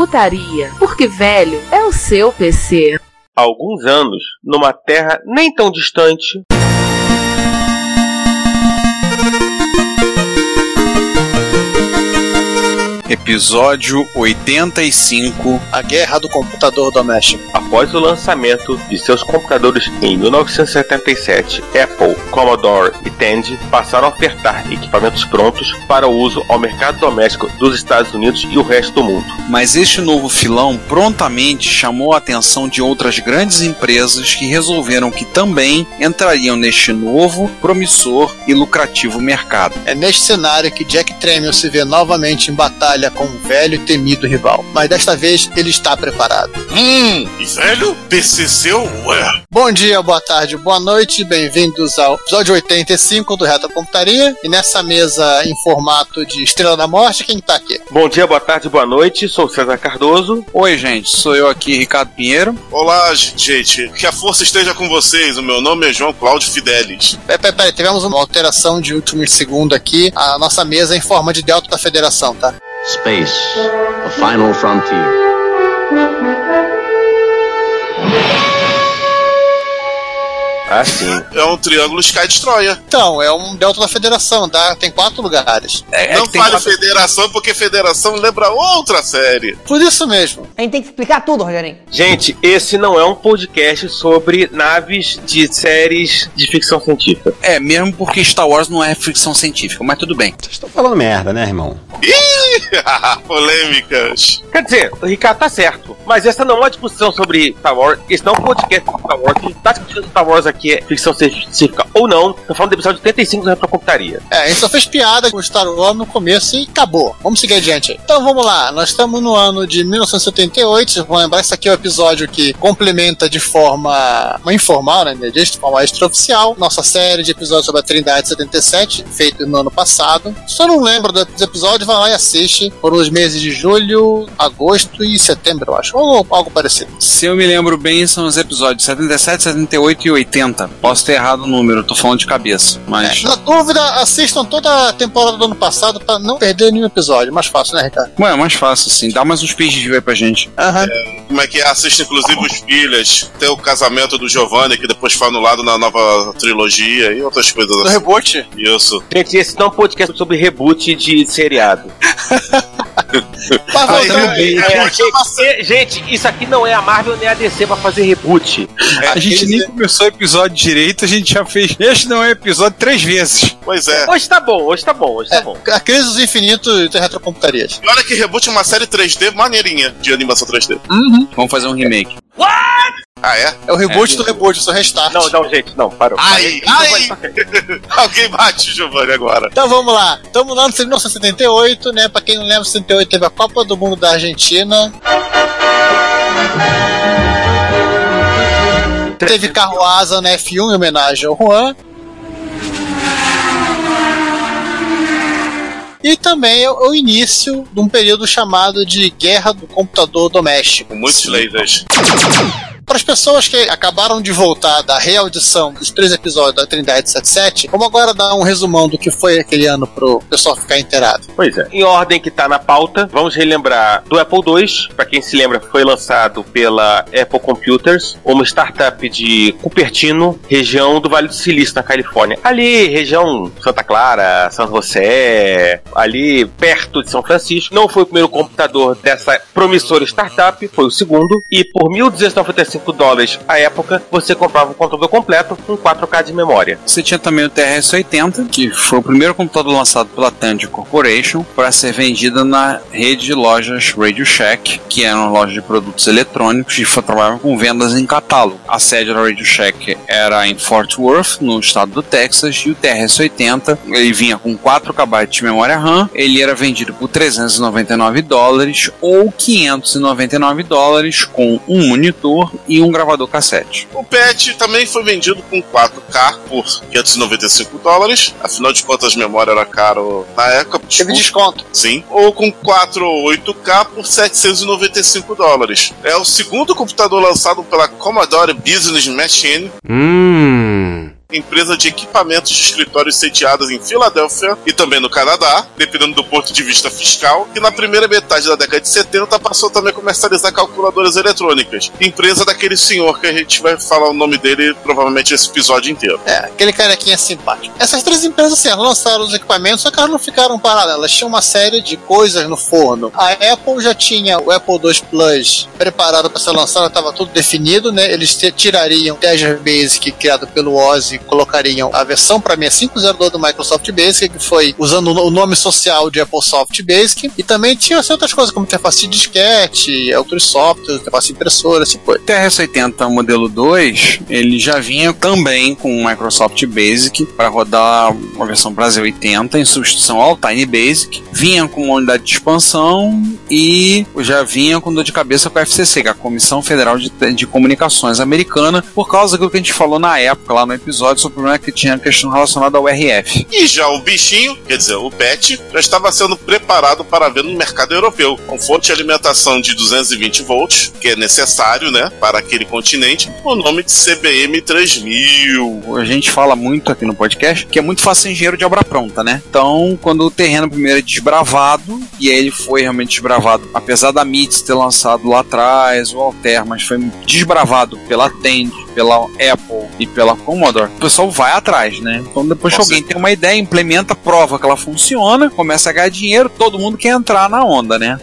Retrocomputaria, porque velho é o seu PC. Há alguns anos, numa terra nem tão distante, Episódio 85 A Guerra do Computador Doméstico. após o lançamento de seus computadores em 1977, Apple, Commodore e Tandy passaram a ofertar equipamentos prontos para uso ao mercado doméstico dos Estados Unidos e o resto do mundo. Mas este novo filão prontamente chamou a atenção de outras grandes empresas que resolveram que também entrariam neste novo, promissor e lucrativo mercado. É neste cenário que Jack Tramiel se vê novamente em batalha com um velho e temido rival. Mas desta vez ele está preparado. Hum, e velho? PCC Ué. Bom dia, boa tarde, boa noite, bem-vindos ao episódio 85 do Reto Computaria. E nessa mesa em formato de Estrela da Morte, quem tá aqui? Bom dia, boa tarde, boa noite. Sou César Cardoso. Oi, gente, sou eu aqui, Ricardo Pinheiro. Olá, gente. Que a força esteja com vocês. O meu nome é João Cláudio Fidelis. Peraí, peraí, peraí, tivemos uma alteração de último segundo aqui. A nossa mesa é em forma de delta da federação, tá? Space, the final frontier. Ah, sim. É um triângulo Sky Destroyer. Então, é um delta da federação, tá? Tem quatro lugares. É, Não que tem fale quatro- federação, porque federação lembra outra série. Por isso mesmo. A gente tem que explicar tudo, Rogerinho. Gente, esse não é um podcast sobre naves de séries de ficção científica. É, mesmo porque Star Wars não é ficção científica, mas tudo bem. Vocês estão falando merda, né, irmão? Ih, polêmicas. Quer dizer, o Ricardo tá certo. Mas essa não é uma discussão sobre Star Wars. Esse não é um podcast sobre Star Wars. Quem tá discutindo Star Wars aqui é ficção científica ou não. Tô falando do episódio 85 do Retrocomputaria. É, a gente só fez piada com o Star Wars no começo e acabou. Vamos seguir adiante aí. Então vamos lá, nós estamos no ano de 1978. Vocês vão lembrar, esse aqui é o episódio que complementa de forma uma informal, né? De forma extraoficial, nossa série de episódios sobre a Trindade 77, feito no ano passado. Se eu não lembro dos episódios, vai lá e assiste. Foram os meses de julho, agosto e setembro, eu acho. Ou algo parecido. Se eu me lembro bem, são os episódios 77, 78 e 80. Posso ter errado o número, tô falando de cabeça. Mas. Na dúvida, assistam toda a temporada do ano passado para não perder nenhum episódio. Mais fácil, né, Ricardo? Ué, é mais fácil assim. Dá mais uns page view aí pra gente. Aham. Como é que é? Assiste inclusive os filhas. Tem o casamento do Giovanni, que depois foi anulado na nova trilogia e outras coisas Do assim. reboot. Isso. Gente, esse não é um podcast sobre reboot de seriado. Aí, voltando- aí, É, aí, gente, gente, isso aqui não é a Marvel nem a DC pra fazer reboot. A gente nem começou o episódio direito, a gente já fez. Este não é episódio três vezes. Pois é. Hoje tá bom, hoje tá bom, hoje tá bom. A Crise dos Infinitos de Retrocomputarias. E olha que reboot é uma série 3D maneirinha de animação 3D. Vamos fazer um remake. Ah, é? É o reboot do reboot, o seu restart. Não, não, gente, não, parou. Ai, ai! Alguém bate o Giovanni agora. Então vamos lá. Estamos lá no 1978, né? Pra quem não lembra, 78 teve a Copa do Mundo da Argentina. Teve carro asa na F1 em homenagem ao Juan. E também é o início de um período chamado de Guerra do Computador Doméstico. Muitos lasers. Para as pessoas que acabaram de voltar da reaudição dos três episódios da Trindade 77, vamos agora dar um resumão do que foi aquele ano pro pessoal ficar inteirado. Pois é. Em ordem que tá na pauta, vamos relembrar do Apple II. Pra quem se lembra, foi lançado pela Apple Computers, uma startup de Cupertino, região do Vale do Silício, na Califórnia. Ali, região Santa Clara, San José, ali perto de São Francisco. Não foi o primeiro computador dessa promissora startup, foi o segundo. E por 1.295 95 dólares à época, você comprava o computador completo com 4K de memória. Você tinha também o TRS-80, que foi o primeiro computador lançado pela Tandy Corporation para ser vendido na rede de lojas Radio Shack, que eram lojas de produtos eletrônicos e trabalhavam com vendas em catálogo. A sede da Radio Shack era em Fort Worth, no estado do Texas, e o TRS-80 ele vinha com 4 KB de memória RAM, ele era vendido por 399 dólares ou 599 dólares com um monitor e um gravador cassete. O PET também foi vendido com 4K por 595 dólares, afinal de contas, memória era caro na época. Teve desconto. Sim. Ou com 4 ou 8K por 795 dólares. É o segundo computador lançado pela Commodore Business Machine. Empresa de equipamentos de escritórios sediadas em Filadélfia e também no Canadá, dependendo do ponto de vista fiscal, que na primeira metade da década de 70 passou também a comercializar calculadoras eletrônicas. Empresa daquele senhor que a gente vai falar o nome dele provavelmente esse episódio inteiro. É, aquele carequinha simpático. Essas três empresas, assim, lançaram os equipamentos, só que elas não ficaram paradas. Elas tinham uma série de coisas no forno. A Apple já tinha o Apple II Plus preparado para ser lançado, estava tudo definido, né? Eles tirariam o Azure Basic criado pelo Ozzy, colocariam a versão para 6502 do Microsoft Basic, que foi usando o nome social de Apple Soft Basic. E também tinha assim, outras coisas, como interface de disquete, outros softwares, interface impressora, esse coisa. O TRS-80 modelo 2, ele já vinha também com o Microsoft Basic para rodar a versão Brasil 80 em substituição ao Tiny Basic. Vinha com uma unidade de expansão e já vinha com dor de cabeça com a FCC, que é a Comissão Federal de, de Comunicações Americana, por causa do que a gente falou na época, lá no episódio, sobre o problema que tinha a questão relacionada ao RF. E já o bichinho, quer dizer, o PET, já estava sendo preparado para venda no mercado europeu, com fonte de alimentação de 220 volts, que é necessário, né, para aquele continente, o nome de CBM 3000. A gente fala muito aqui no podcast que é muito fácil ser engenheiro de obra pronta, né? Então, quando o terreno primeiro é desbravado, e aí ele foi realmente desbravado, apesar da MITS ter lançado lá atrás, o Alter, mas foi desbravado pela Tend, pela Apple e pela Commodore, o pessoal vai atrás, né? Então, depois que alguém tem uma ideia, implementa, prova que ela funciona, começa a ganhar dinheiro, todo mundo quer entrar na onda, né?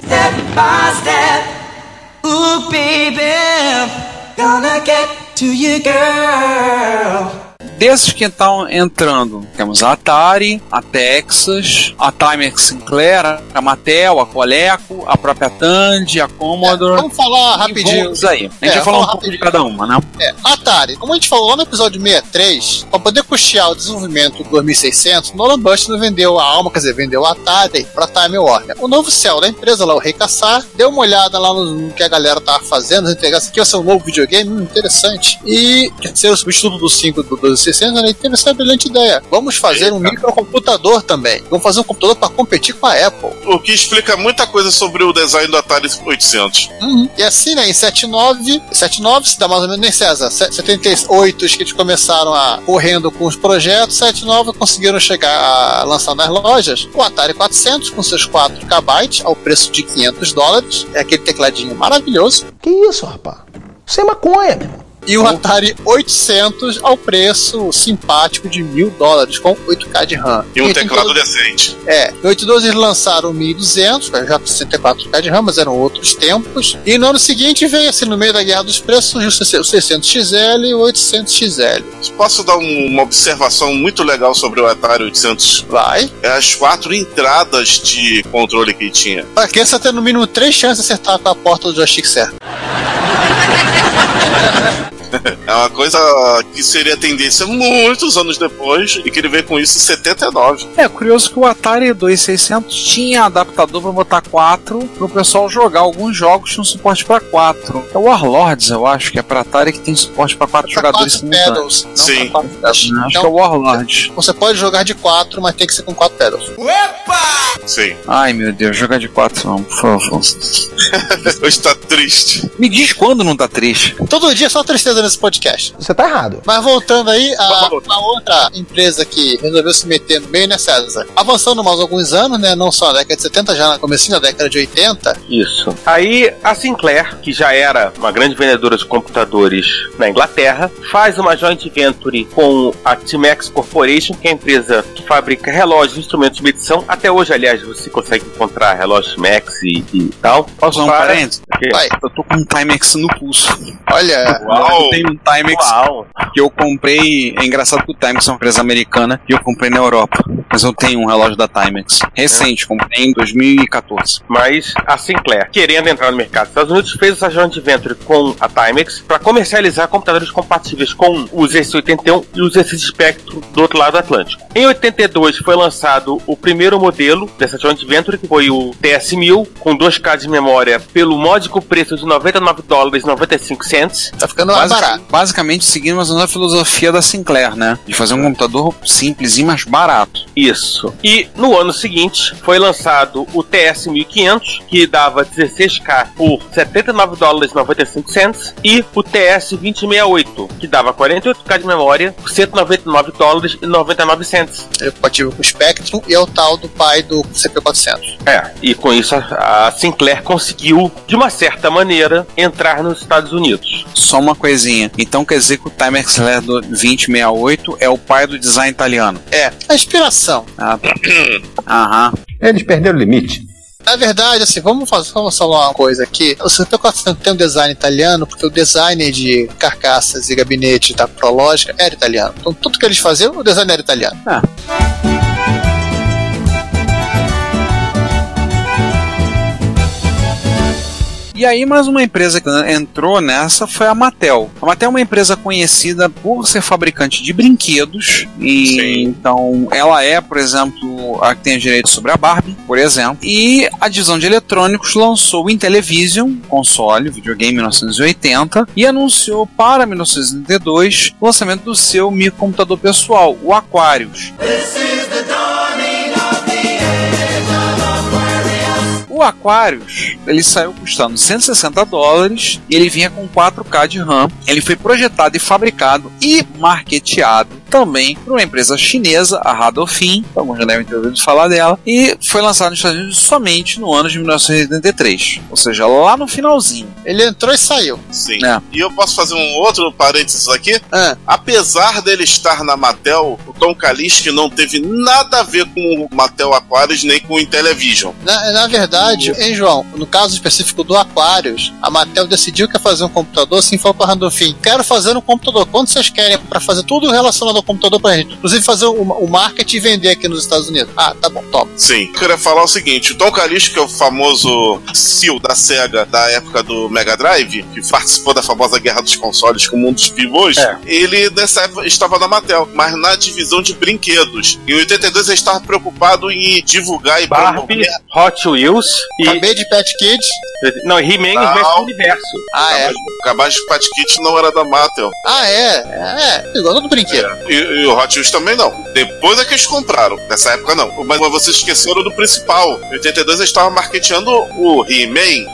Ooh, baby, gonna get to you, girl desses que estão entrando, temos a Atari, a Texas, a Timex Sinclair, a Mattel, a Coleco, a própria Tandy, a Commodore. É, vamos falar rapidinho. Vamos aí. A gente é, vai falar um pouco de cada uma, né? É, Atari, como a gente falou no episódio 63, para poder custear o desenvolvimento do 2600, Nolan Bushnell vendeu a alma, quer dizer, vendeu a Atari para Time Warner. O novo céu da empresa, lá o Rei Caçar, deu uma olhada lá no, que a galera tava fazendo, entregar isso aqui vai ser um novo videogame, hum, interessante. E quer ser o substituto do 5 do 12 60 né? ele teve essa brilhante ideia. Vamos fazer um microcomputador também. Vamos fazer um computador para competir com a Apple. O que explica muita coisa sobre o design do Atari 800. Uhum. E assim, né, em 79, 79 se dá mais ou menos, nem César, 78 os que eles começaram a correndo com os projetos, 79 conseguiram chegar a lançar nas lojas o Atari 400 com seus 4 KB ao preço de 500 dólares. É aquele tecladinho maravilhoso. Que isso, rapaz? Sem maconha, meu irmão e o Atari 800 ao preço simpático de mil dólares com 8K de RAM. E um tem teclado decente. é, em 82 eles lançaram o 1200, já com 64K de RAM, mas eram outros tempos. E no ano seguinte veio assim, no meio da guerra dos preços, surgiu o 600XL e o 800XL. Posso dar um- uma observação muito legal sobre o Atari 800? Vai. É as quatro entradas de controle que tinha. Pra criança ter no mínimo três chances de acertar com a porta do joystick certo. É uma coisa que seria tendência muitos anos depois e que ele veio com isso em 79. É curioso que o Atari 2600 tinha adaptador para botar 4 para o pessoal jogar alguns jogos com suporte para 4. É o Warlords, eu acho que é para Atari que tem suporte para 4 Pra jogadores quatro simultâneos. pedals. Sim. Quatro pedals. Acho Então, que é o Warlords. Você pode jogar de quatro, mas tem que ser com quatro pedals. Sim. Ai meu Deus, jogar de 4 não, por favor. Hoje tá triste. Me diz quando não tá triste. Todo dia é só tristeza nesse podcast. Você tá errado. Mas voltando aí, a, outra empresa que resolveu se meter no meio, né, César? Avançando mais alguns anos, né? Não só na década de 70, já na comecinho da década de 80. Isso. Aí a Sinclair, que já era uma grande vendedora de computadores na Inglaterra, faz uma joint venture com a Timex Corporation, que é a empresa que fabrica relógios e instrumentos de medição. Até hoje, aliás, você consegue encontrar relógios Max e, e tal. Posso dar um Para- parênteses? Ok. Vai. Eu tô com um Timex no pulso. Olha, Uau. Eu tenho um Timex Uau! que eu comprei. É engraçado que o Timex é uma empresa americana e eu comprei na Europa. Mas eu tenho um relógio da Timex. Recente, comprei em 2014. Mas a Sinclair, querendo entrar no mercado dos Estados Unidos, fez essa joint venture com a Timex para comercializar computadores compatíveis com os S81 e os S Spectrum do outro lado do Atlântico. Em 82 foi lançado o primeiro modelo dessa joint venture, que foi o TS1000, com 2K de memória, pelo módico preço de 99 dólares e 95 cents. tá ficando mais Basic- barato. basicamente seguindo mais ou menos a filosofia da Sinclair, né? De fazer um computador simples e mais barato. Isso. E no ano seguinte foi lançado o TS1500, que dava 16K por 79 dólares e 95 cents, e o TS2068, que dava 48K de memória por 199 dólares e 99 cents. Ele é compatível com o Spectrum e é o tal do pai do CP400. É, e com isso a, a Sinclair conseguiu, de uma certa maneira, entrar nos Estados Unidos. Só uma coisinha. Então quer dizer que o Timex Lair do 2068 é o pai do design italiano. É, a inspiração. Ah, tá. Aham. Eles perderam o limite. Na verdade, assim, vamos fazer vamos falar uma coisa aqui. O CP400 tem um design italiano porque o designer de carcaças e gabinete da Prologica era italiano. Então tudo que eles faziam, o design era italiano. E aí, mais uma empresa que entrou nessa foi a Mattel. A Mattel é uma empresa conhecida por ser fabricante de brinquedos. E Sim. então ela é, por exemplo, a que tem os direitos sobre a Barbie, por exemplo. E a divisão de eletrônicos lançou o Intellivision, console, videogame 1980, e anunciou para 1982 o lançamento do seu microcomputador pessoal, o Aquarius. O Aquarius, ele saiu custando 160 dólares e ele vinha com 4K de RAM. Ele foi projetado e fabricado e marketeado também por uma empresa chinesa, a Radofin, alguns já devem ter ouvido falar dela, e foi lançado nos Estados Unidos somente no ano de 1983, ou seja, lá no finalzinho. Ele entrou e saiu. Sim. É. E eu posso fazer um outro parênteses aqui? Ah, Apesar dele estar na Mattel, o Tom Kalinske não teve nada a ver com o Mattel Aquarius nem com o Intellivision. na, na verdade, hein, João? No caso específico do Aquarius, a Mattel decidiu que ia fazer um computador, assim falou para Randolphin: quero fazer um computador. Quanto vocês querem para fazer tudo relacionado ao computador pra gente? Inclusive fazer o, o marketing e vender aqui nos Estados Unidos. Ah, tá bom, toma. Sim. Eu queria falar o seguinte: o Tom que é o famoso CEO da SEGA da época do Mega Drive, que participou da famosa guerra dos consoles com o mundo dos pivôs, É. ele nessa época estava na Mattel, mas na divisão de brinquedos. Em 82 ele estava preocupado em divulgar e Barbie, promover. Hot Wheels e. Acabei de Pet Kids. Não, He-Man e o universo. Ah, é. Cabaz de Pat Kit não era da Mattel. Ah, é. É, igual todo brinquedo. E, e o Hot Wheels também não. Depois é que eles compraram. Nessa época não. Mas vocês esqueceram do principal. Em 82 eles estavam marketeando o He-Man.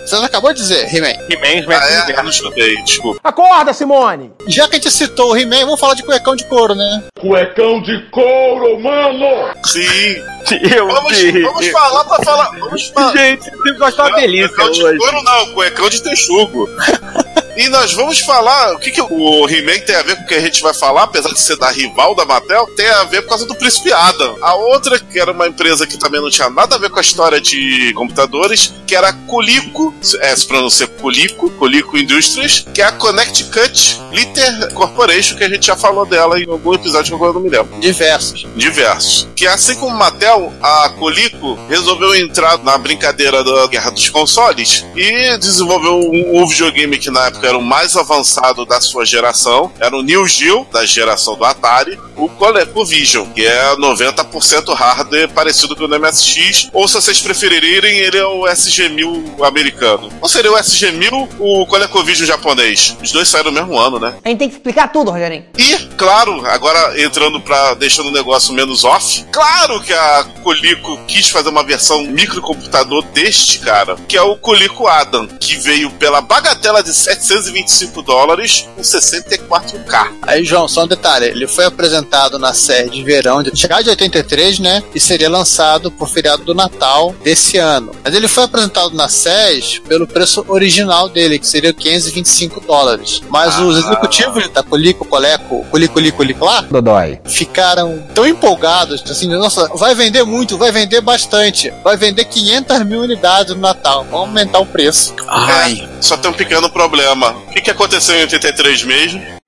Você acabou de dizer, He-Man. He-Man Ah, é? Eu não escutei, desculpa. Acorda, Simone! Já que a gente citou o He-Man, vamos falar de cuecão de couro, né? Cuecão de couro, mano! Sim. Eu Vamos, sei. vamos falar pra falar. Vamos falar. Gente, você gostou uma delícia cuecão de hoje. couro não, cuecão de texugo. E nós vamos falar o que, que o He-Man tem a ver com o que a gente vai falar, apesar de ser da rival da Mattel, tem a ver por causa do Príncipe Adam. A outra, que era uma empresa que também não tinha nada a ver com a história de computadores, que era a Colico, é, se pronuncia Colico, Colico Industries, que é a Connecticut Litter Corporation, que a gente já falou dela em algum episódio que agora eu não me lembro Diversos. diversos. Que assim como Mattel, a Colico resolveu entrar na brincadeira da guerra dos consoles e desenvolveu um, um videogame que na época era o mais avançado da sua geração, era o Neo Geo, da geração do Atari, o ColecoVision, que é 90% hardware parecido com o MSX, ou se vocês preferirem, ele é o SG-1000 americano. Ou seria o SG-1000, o ColecoVision japonês. Os dois saíram no mesmo ano, né? A gente tem que explicar tudo, Rogerinho. E, claro, agora entrando pra. deixando o negócio menos off, claro que a Colico quis fazer uma versão microcomputador deste cara, que é o Colico Adam, que veio pela bagatela de 725 dólares com 64K. Aí, João, só um detalhe. Ele foi apresentado na série de verão de de 83, né? E seria lançado por feriado do Natal desse ano. Mas ele foi apresentado na SES pelo preço original dele, que seria 525 dólares. Mas os executivos da Colico, Coleco, Colico coli, coli, lá, Dodói. ficaram tão empolgados, assim, nossa, vai vender muito, vai vender bastante, vai vender 500 mil unidades no Natal, vamos aumentar o preço. Ai. Só tem um pequeno problema. O que, que aconteceu em 83 mesmo?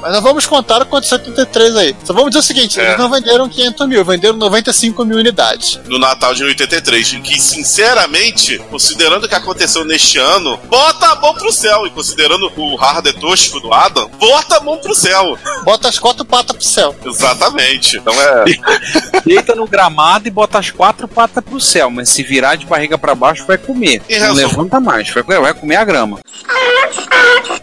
Mas nós vamos contar o que aconteceu em 73 aí. Só vamos dizer o seguinte, É. eles não venderam 500 mil, venderam 95 mil unidades. No Natal de 83, em que, sinceramente, considerando o que aconteceu neste ano, bota a mão pro céu. E considerando o hardware tosco do Adam, bota a mão pro céu. Bota as quatro patas pro céu. Exatamente. Então é. Deita no gramado e bota as quatro patas pro céu, mas se virar de barriga pra baixo vai comer. Em Não resumo. levanta mais, vai, vai comer a grama.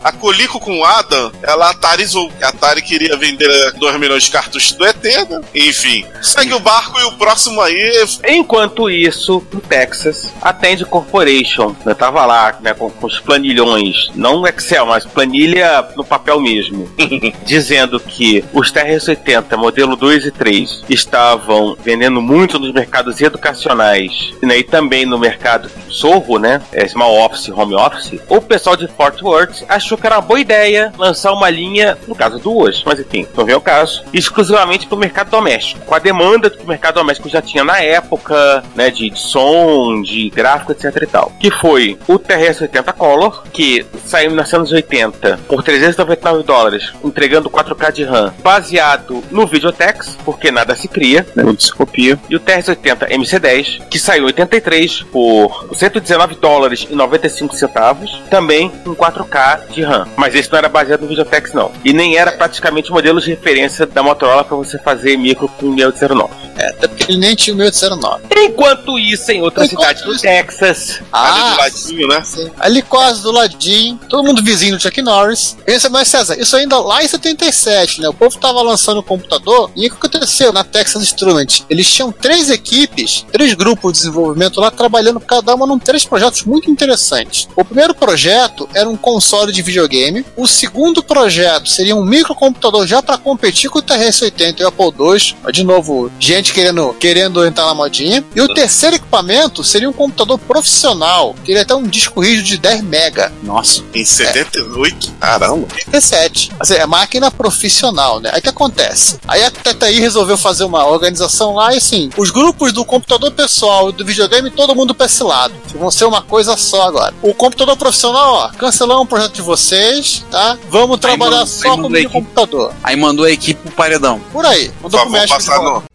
A Colico com o Adam, ela atarizou. A Atari queria vender 2 milhões de cartuchos do ET, né? Enfim. Segue o barco e o próximo aí. Enquanto isso, no Texas, a Tend Corporation, né, tava lá, né, com, com os planilhões, não no Excel, mas planilha no papel mesmo, dizendo que os TRS-80, modelo 2 e 3, estavam vendendo muito nos mercados educacionais né, e também no mercado Sorro, né, é, Small Office, Home Office. O pessoal de Fort Worth achou que era uma boa ideia lançar uma linha, no caso duas, mas enfim, não vem o caso, exclusivamente para o mercado doméstico, com a demanda que o mercado doméstico já tinha na época, né, de, de som, de gráfico, etc e tal. Que foi o TRS-80 Color, que saiu em 1980 por 399 dólares, entregando 4K de RAM, baseado no Videotex, porque nada se cria, né, Tudo se copia. e o TRS-80 MC10, que saiu em 83 por 119 dólares e 95 centavos, também com 4K de RAM. Mas esse não era baseado no Videotex, não. E nem era praticamente o modelo de referência da Motorola para você fazer micro com 609. É, até porque ele nem tinha o 1809. Enquanto isso, em outra Enquanto cidade do isso- Texas, ali do Ah, ladinho, né? sim. ali quase do ladinho, todo mundo vizinho do Chuck Norris. Pensa, mas César, isso ainda lá em 77, né? O povo tava lançando o computador e o que aconteceu na Texas Instruments? Eles tinham três equipes, três grupos de desenvolvimento lá trabalhando cada uma num três projetos muito interessantes. O primeiro projeto era um console de videogame. O segundo projeto seria um microcomputador já para competir com o TRS-80 e o Apple II. De novo, gente querendo, querendo entrar na modinha. E o terceiro equipamento seria um computador profissional. Teria até um disco rígido de 10 mega. Nossa. Em 78, caramba. 37. Assim, é máquina profissional, né? Aí o que acontece? Aí a TTI resolveu fazer uma organização lá e assim, os grupos do computador pessoal e do videogame, todo mundo pra esse lado. Vão ser uma coisa só agora. O computador profissional, ó, cancelamos o projeto de vocês, tá? Vamos trabalhar manda- só aí com manda aí o computador. Aí mandou a equipe pro paredão. Por aí. Por Mandou pro México de passar volta. no.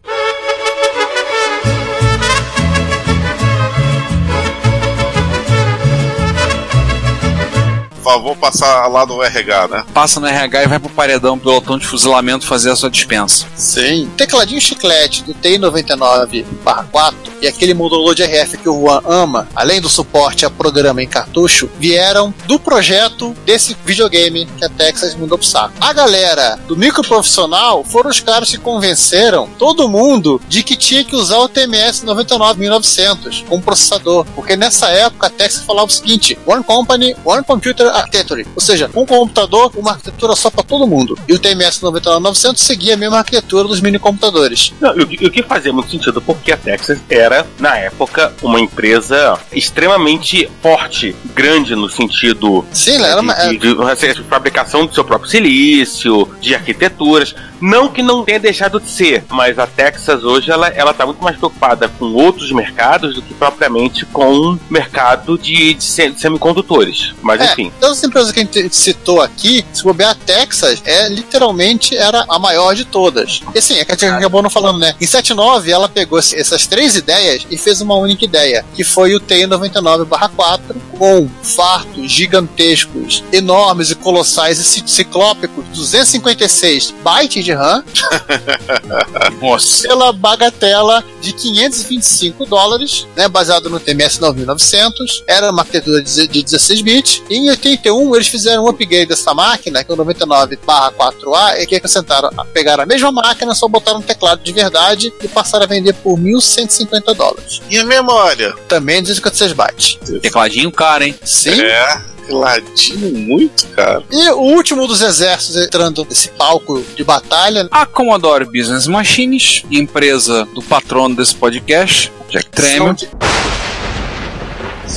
Favor, passar lá no RH, né? Passa no RH e vai pro paredão pelotão de fuzilamento fazer a sua dispensa. Sim. Tecladinho chiclete do TI-99/4 e aquele modulador de RF que o Juan ama, além do suporte a programa em cartucho, vieram do projeto desse videogame que a Texas mandou pro saco. A galera do microprofissional foram os caras que convenceram todo mundo de que tinha que usar o TMS 99900 como processador, porque nessa época a Texas falava o seguinte: One Company, One Computer Architecture, ou seja, um computador, uma arquitetura só para todo mundo. E o TMS 99900 seguia a mesma arquitetura dos minicomputadores. Não, e o que- o que fazia muito sentido, porque a Texas era, na época, uma empresa extremamente forte, grande no sentido Sim, ela era uma, de, de- de- assim, de fabricação do seu próprio silício, de arquiteturas. Não que não tenha deixado de ser, mas a Texas hoje ela, ela tá muito mais preocupada com outros mercados do que propriamente com o mercado de, de se- de semicondutores. Mas É, enfim. Todas as empresas que a gente citou aqui, se bobear a Texas, é literalmente era a maior de todas. E assim, é que a gente acabou não falando, né? Em 79, ela pegou essas três ideias e fez uma única ideia, que foi o TI-99/4, com fartos gigantescos, enormes e colossais e ci- ciclópicos, 256 bytes de RAM, pela bagatela de 525 dólares, né, baseado no TMS 9900. Era uma arquitetura de de 16 bits. E em 81 eles fizeram um upgrade dessa máquina, que é o 99/4A, e que acrescentaram, pegaram a mesma máquina, só botaram um teclado de verdade e passaram a vender por 1.150 dólares. E a memória? Também 256 bytes. Tecladinho caro, hein? Sim. É, ladinho muito, cara. E o último dos exércitos entrando nesse palco de batalha, A Commodore Business Machines, empresa do patrono desse podcast, Jack Tremel,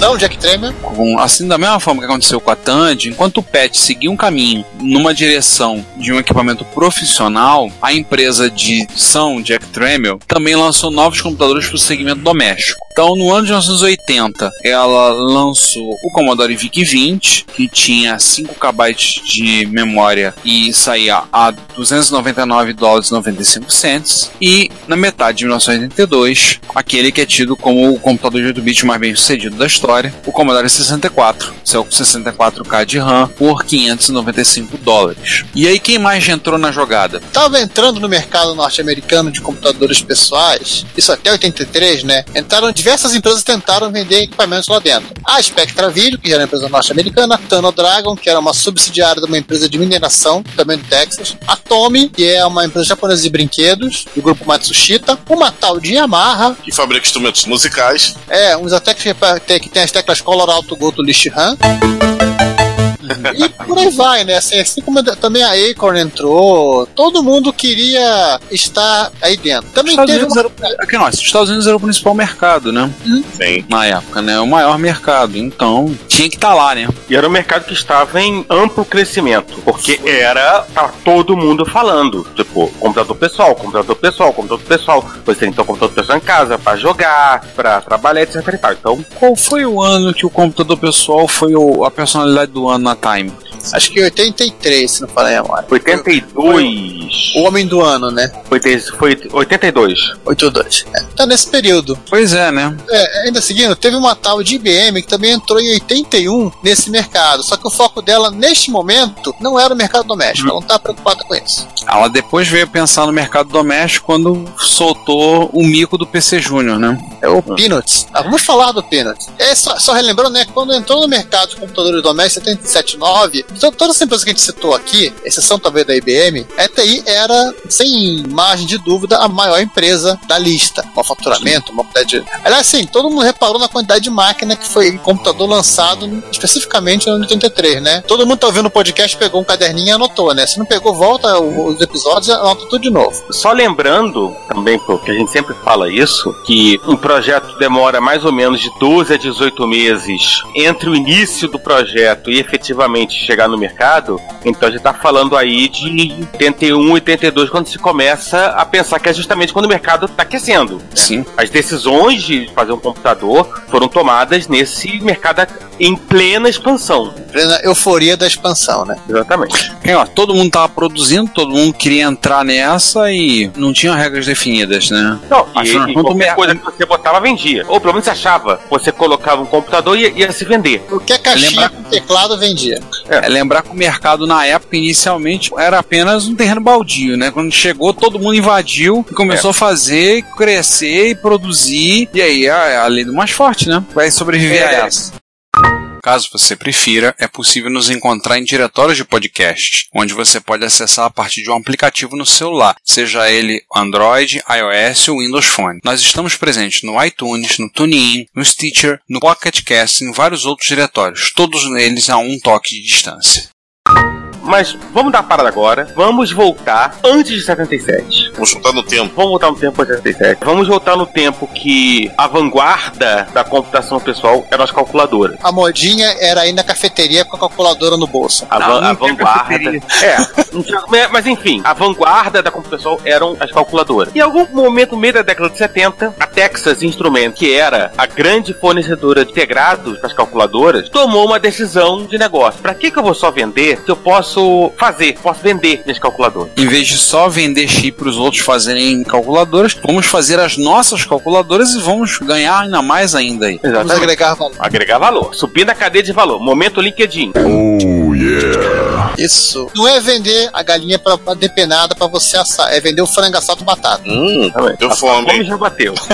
Não, Jack Tremor. Com- assim, da mesma forma que aconteceu com a Tandy, enquanto o PET seguia um caminho numa direção de um equipamento profissional, a empresa de som Jack Tramiel também lançou novos computadores para o segmento doméstico. Então, no ano de 1980, ela lançou o Commodore VIC-20, que tinha 5 KB de memória e saía a 299 dólares e 95 cents. E na metade de 1982, aquele que é tido como o computador de 8 bits mais bem sucedido da história, o Commodore 64, seu 64K de RAM por 595 dólares. E aí quem mais entrou na jogada? Tava entrando no mercado norte-americano de computadores pessoais, isso até 83, né? Entraram diversas empresas que tentaram vender equipamentos lá dentro. A Spectra Video, que era uma empresa norte-americana, Tano Dragon, que era uma subsidiária de uma empresa de mineração, também do Texas, a Tomy, que é uma empresa japonesa de brinquedos, do grupo Matsushita, uma tal de Yamaha, Que fabrica instrumentos musicais. é, uns até que tem, que tem as teclas Color Alto Goto List RAM. E por aí vai, né? Assim, assim como também a Acorn entrou, todo mundo queria estar aí dentro. Também Estados teve Unidos uma... era, aqui, os Estados Unidos era o principal mercado, né? Sim. Na época, né? O maior mercado. Então, tinha que estar lá, né? E era um mercado que estava em amplo crescimento, porque era tava todo mundo falando, tipo, computador pessoal, computador pessoal, computador pessoal. Você tem então computador pessoal em casa pra jogar, pra trabalhar, etc e tal. Então, Qual foi o ano que o computador pessoal foi o- a personalidade do ano na Time? Acho que 83, se não falar em memória. 82 O Homem do Ano, né? foi, foi 82. 82. É, tá nesse período. Pois é, né? É, ainda seguindo, teve uma tal de IBM que também entrou em 81 nesse mercado. Só que o foco dela, neste momento, não era o mercado doméstico. Ela não tá preocupada com isso. Ela depois veio pensar no mercado doméstico quando soltou o mico do PC Júnior, né? É o Peanuts. Ah, vamos falar do Peanuts. É só, só relembrando, né? Quando entrou no mercado de computadores domésticos em 77.9, então, todas as empresas que a gente citou aqui, exceção talvez da IBM, a ETI era, sem margem de dúvida, a maior empresa da lista. Um faturamento, uma quantidade de... Aliás, sim, todo mundo reparou na quantidade de máquina que foi computador lançado especificamente no ano de 83, né? Todo mundo tá ouvindo o podcast, pegou um caderninho e anotou, né? Se não pegou, volta os episódios e anota tudo de novo. Só lembrando, também, porque a gente sempre fala isso, que um projeto demora mais ou menos de 12 a 18 meses entre o início do projeto e efetivamente chegar no mercado, então a gente está falando aí de 81, 82, quando se começa a pensar que é justamente quando o mercado está aquecendo. né? Sim. As decisões de fazer um computador foram tomadas nesse mercado em plena expansão. Plena euforia da expansão, né? Exatamente. Quem, ó, todo mundo tava produzindo, todo mundo queria entrar nessa e não tinha regras definidas, né? Não, e, Afinal, e qualquer mer- coisa que você botava vendia. Ou pelo menos você achava. Você colocava um computador e ia, ia se vender. Qualquer caixinha Lembra- com teclado vendia. É lembrar que o mercado na época, inicialmente, era apenas um terreno baldio, né? Quando chegou, todo mundo invadiu e começou a fazer, crescer e produzir. E aí, a, a lei do mais forte, né? Vai sobreviver É. a essa. Caso você prefira, é possível nos encontrar em diretórios de podcast, onde você pode acessar a partir de um aplicativo no celular, seja ele Android, iOS ou Windows Phone. Nós estamos presentes no iTunes, no TuneIn, no Stitcher, no Pocket Cast e em vários outros diretórios, todos eles a um toque de distância. Mas vamos dar uma parada agora. Vamos voltar antes de 77. Vamos juntar no tempo. Vamos voltar no tempo de 77. Vamos voltar no tempo que a vanguarda da computação pessoal eram as calculadoras. A modinha era ir na cafeteria com a calculadora no bolso. A, van- a vanguarda. É, mas enfim, a vanguarda da computação eram as calculadoras. Em algum momento, no meio da década de 70, a Texas Instruments, que era a grande fornecedora de integrados para as calculadoras, tomou uma decisão de negócio. Para que, que eu vou só vender se eu posso fazer, posso vender minhas calculadoras? Em vez de só vender chip para os outros fazerem calculadoras, vamos fazer as nossas calculadoras e vamos ganhar ainda mais ainda aí. Vamos agregar valor. Agregar valor. Subir na cadeia de valor. Momento LinkedIn. Isso. Não é vender a galinha pra, pra depenada pra você assar, é vender o frango assado batata. Hum, deu A fome. fome já bateu.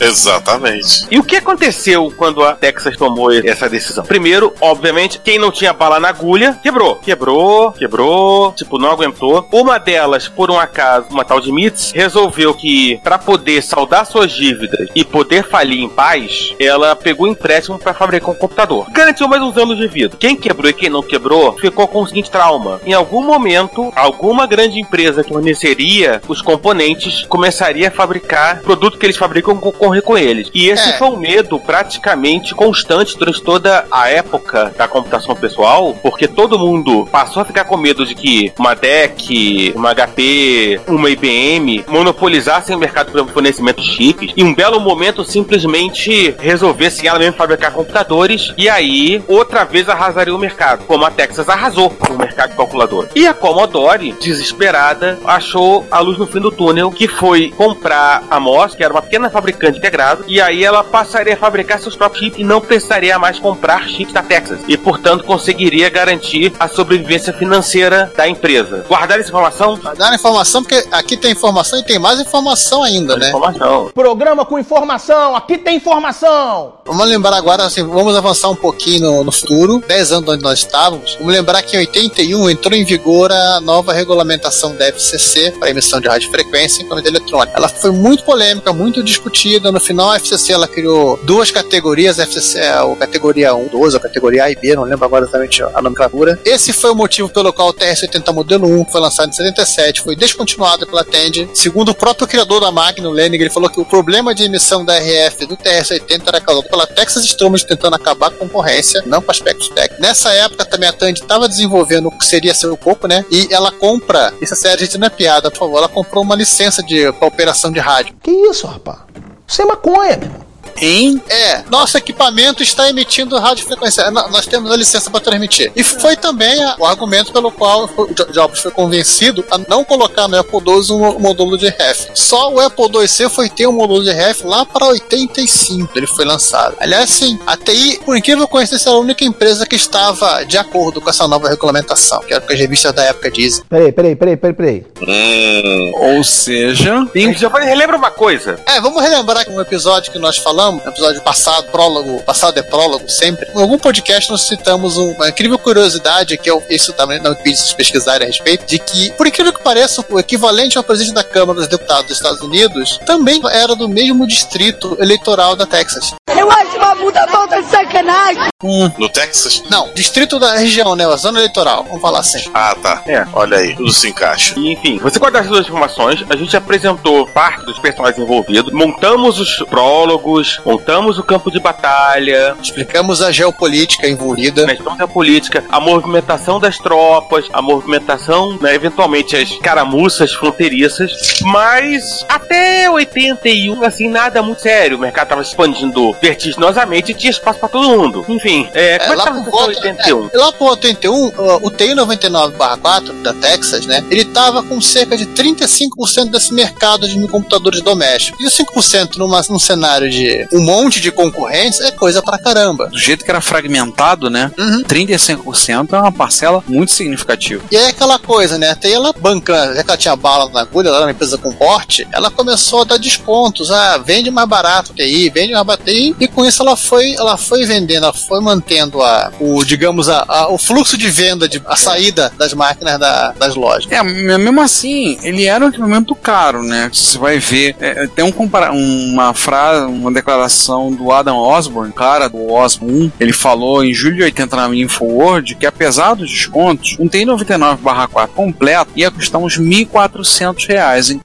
Exatamente. E o que aconteceu quando a Texas tomou essa decisão? Primeiro, obviamente, quem não tinha bala na agulha, quebrou. Quebrou, quebrou, tipo, não aguentou. Uma delas, por um acaso, uma tal de Mitz, resolveu que, pra poder saldar suas dívidas e poder falir em paz, ela pegou empréstimo pra fabricar um computador. Garantiu mais uns anos de vida. Quem quebrou e quem não quebrou ficou com o seguinte trauma. Em algum momento, alguma grande empresa que forneceria os componentes começaria a fabricar produto que eles fabricam com concorrer com eles. E esse É. foi um medo praticamente constante durante toda a época da computação pessoal, porque todo mundo passou a ficar com medo de que uma DEC, uma HP, uma IBM monopolizassem o mercado para fornecimento de chips e um belo momento simplesmente resolvessem ela mesma fabricar computadores e aí outra vez arrasaria o mercado, como a Texas arrasou no mercado de calculador. E a Commodore, desesperada, achou a luz no fim do túnel, que foi comprar a MOS, que era uma pequena fabricante integrada, e aí ela passaria a fabricar seus próprios chips e não precisaria mais comprar chips da Texas. E, portanto, conseguiria garantir a sobrevivência financeira da empresa. Guardar essa informação? Dar informação, porque aqui tem informação e tem mais informação ainda, né? Informação. Programa com informação, aqui tem informação. Vamos lembrar agora, assim, vamos avançar um pouquinho no, no futuro, 10 anos onde nós estávamos. Vamos lembrar que em 81 entrou em vigor a nova regulamentação da FCC para emissão de radiofrequência em encomenda eletrônica. Ela foi muito polêmica, muito discutida. No final, a FCC ela criou duas categorias, a FCC é a categoria 1, 12, a categoria A e B, não lembro agora exatamente a nomenclatura. Esse foi o motivo pelo qual o TR-80 modelo 1, que foi lançado em 77, foi descontinuado pela Tandy. Segundo o próprio criador da máquina, o Lenig, ele falou que o problema de emissão da RF do TR-80 era causado pela Texas Instruments tentando acabar a concorrência, não com aspectos técnicos. Nessa época também a Tandy estava desenvolvendo o que seria seu coco, né? E ela compra, isso é sério, gente, não é piada, por favor, ela comprou uma licença de operação de rádio. Que isso, rapaz? É maconha, meu irmão. Em? É, nosso equipamento está emitindo radiofrequência. É, nó- Nós temos a licença para transmitir. E foi também a- o argumento pelo qual o Jo- Jobs foi convencido a não colocar no Apple II um módulo de ref. Só o Apple IIc foi ter um módulo de ref lá para 85. Ele foi lançado. Aliás, sim, a TI, por incrível que coincidência, era a única empresa que estava de acordo com essa nova regulamentação, que era o que as revistas da época dizem. Peraí, peraí, peraí, peraí, peraí. Hum. Ou seja, Tem... Já relembra uma coisa. É, vamos relembrar que um episódio que nós falamos, no episódio passado, prólogo, passado é prólogo sempre. Em algum podcast nós citamos uma incrível curiosidade, que é isso também Wikipedia vocês pesquisarem a respeito, de que, por incrível que pareça, o equivalente ao presidente da Câmara dos Deputados dos Estados Unidos também era do mesmo distrito eleitoral da Texas. Uma puta falta de sacanagem. No Texas? Não, distrito da região, né? A zona eleitoral, vamos falar assim. Ah, tá. É. Olha aí, tudo se encaixa. E, enfim, você guardar essas duas informações, a gente apresentou parte dos personagens envolvidos, montamos os prólogos, montamos o campo de batalha, Explicamos a geopolítica envolvida. né, explicamos a política, a movimentação das tropas, a movimentação, né, eventualmente as caramuças fronteiriças, mas até 81, assim, nada muito sério. O mercado estava expandindo vertiginosamente e tinha espaço para todo mundo. Enfim, é, como é que lá tava por em volta, 81? é, lá por 81, o- o TI 99/4 da Texas, né? Ele tava com cerca de 35% desse mercado de computadores domésticos. E os 5% numa, num cenário de um monte de concorrentes é coisa pra caramba. do jeito que era fragmentado, né? Uhum. 35% é uma parcela muito significativa. E aí aquela coisa, né? Até ela bancando, já que ela tinha bala na agulha, ela era uma empresa com porte, ela começou a dar descontos. Ah, vende mais barato que aí, vende mais barato aí. E com isso ela foi, ela foi vendendo, ela foi mantendo a, o, digamos, a, a- o fluxo de venda, de, a saída das máquinas da- das lojas. É, me- mesmo assim, ele era um equipamento caro, né? Você vai ver, é, tem um compara uma frase, uma declaração do Adam Osborne, cara do 1, ele falou em julho de 80 na InfoWord que apesar dos descontos, um TI 99/4 completo ia custar uns 1.400 reais. hein?